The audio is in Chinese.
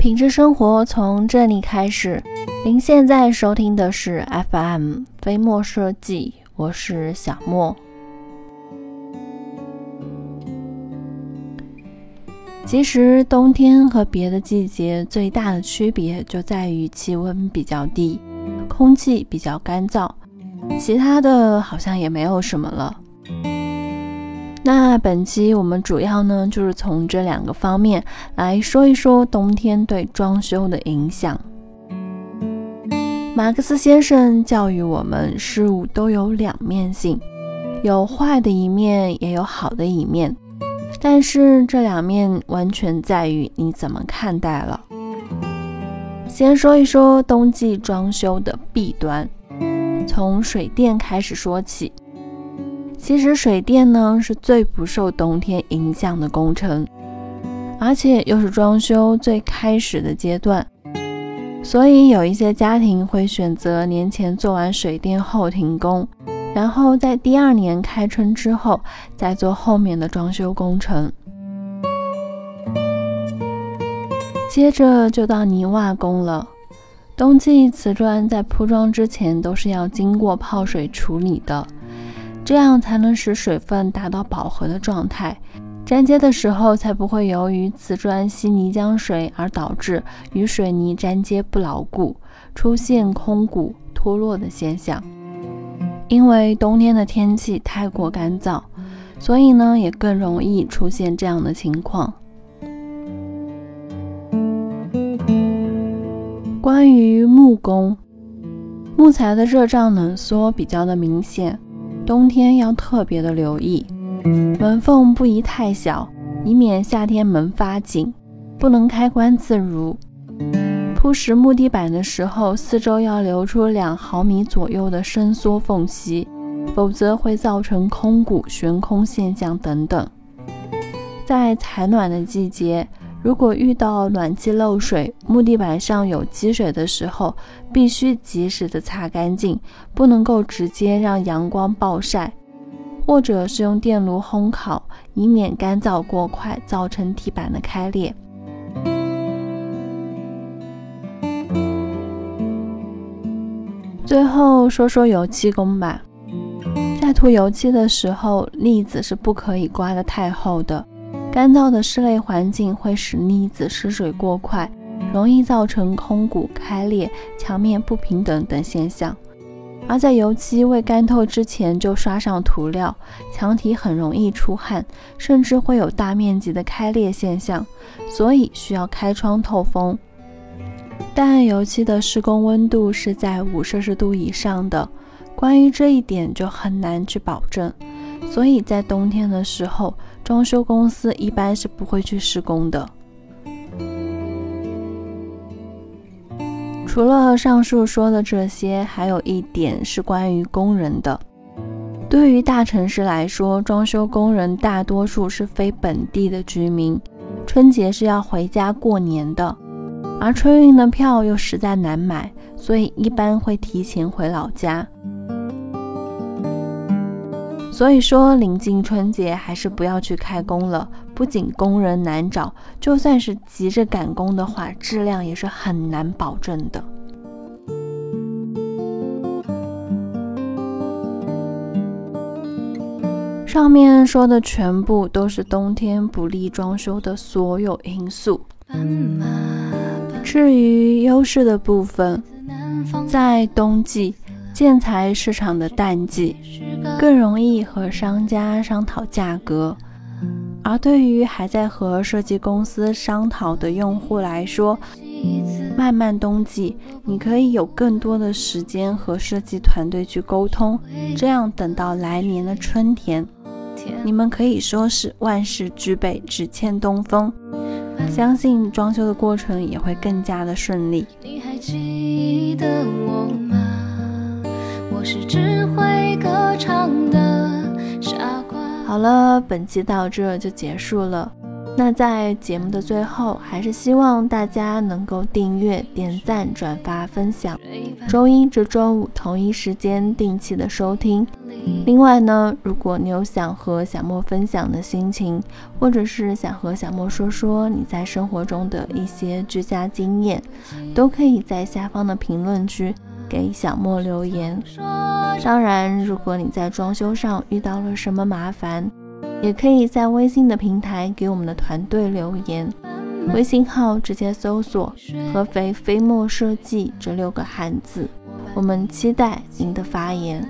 品质生活从这里开始。您现在收听的是 FM 飞墨设计，我是小莫。其实冬天和别的季节最大的区别就在于气温比较低，空气比较干燥，其他的好像也没有什么了。那本期我们主要呢，就是从这两个方面来说一说冬天对装修的影响。马克思先生教育我们，事物都有两面性，有坏的一面，也有好的一面。但是这两面完全在于你怎么看待了。先说一说冬季装修的弊端，从水电开始说起。其实水电呢是最不受冬天影响的工程，而且又是装修最开始的阶段，所以有一些家庭会选择年前做完水电后停工，然后在第二年开春之后再做后面的装修工程。接着就到泥瓦工了，冬季瓷砖在铺装之前都是要经过泡水处理的。这样才能使水分达到饱和的状态，粘接的时候才不会由于瓷砖吸泥浆水而导致与水泥粘接不牢固，出现空鼓脱落的现象。因为冬天的天气太过干燥，所以呢也更容易出现这样的情况。关于木工，木材的热胀冷缩比较的明显。冬天要特别的留意，门缝不宜太小，以免夏天门发紧，不能开关自如。铺实木地板的时候，四周要留出两毫米左右的伸缩缝隙，否则会造成空鼓、悬空现象等等。在采暖的季节。如果遇到暖气漏水、木地板上有积水的时候，必须及时的擦干净，不能够直接让阳光暴晒，或者是用电炉烘烤，以免干燥过快造成地板的开裂。最后说说油漆工吧，在涂油漆的时候，腻子是不可以刮得太厚的。干燥的室内环境会使腻子失水过快，容易造成空鼓开裂、墙面不平等等现象。而在油漆未干透之前就刷上涂料，墙体很容易出汗，甚至会有大面积的开裂现象，所以需要开窗透风。但油漆的施工温度是在五摄氏度以上的，关于这一点就很难去保证，所以在冬天的时候。装修公司一般是不会去施工的。除了上述说的这些，还有一点是关于工人的。对于大城市来说，装修工人大多数是非本地的居民，春节是要回家过年的，而春运的票又实在难买，所以一般会提前回老家。所以说，临近春节还是不要去开工了。不仅工人难找，就算是急着赶工的话，质量也是很难保证的。上面说的全部都是冬天不利装修的所有因素。至于优势的部分，在冬季。建材市场的淡季，更容易和商家商讨价格；而对于还在和设计公司商讨的用户来说，漫漫冬季，你可以有更多的时间和设计团队去沟通，这样等到来年的春天，你们可以说是万事俱备，只欠东风。相信装修的过程也会更加的顺利。你还记得我？我是只会歌唱的傻瓜。好了，本期到这就结束了。那在节目的最后，还是希望大家能够订阅、点赞、转发、分享，周一至周五同一时间定期的收听。另外呢，如果你有想和小莫分享的心情，或者是想和小莫说说你在生活中的一些居家经验，都可以在下方的评论区给小莫留言。当然，如果你在装修上遇到了什么麻烦，也可以在微信的平台给我们的团队留言，微信号直接搜索“合肥飞墨设计”这六个汉字，我们期待您的发言。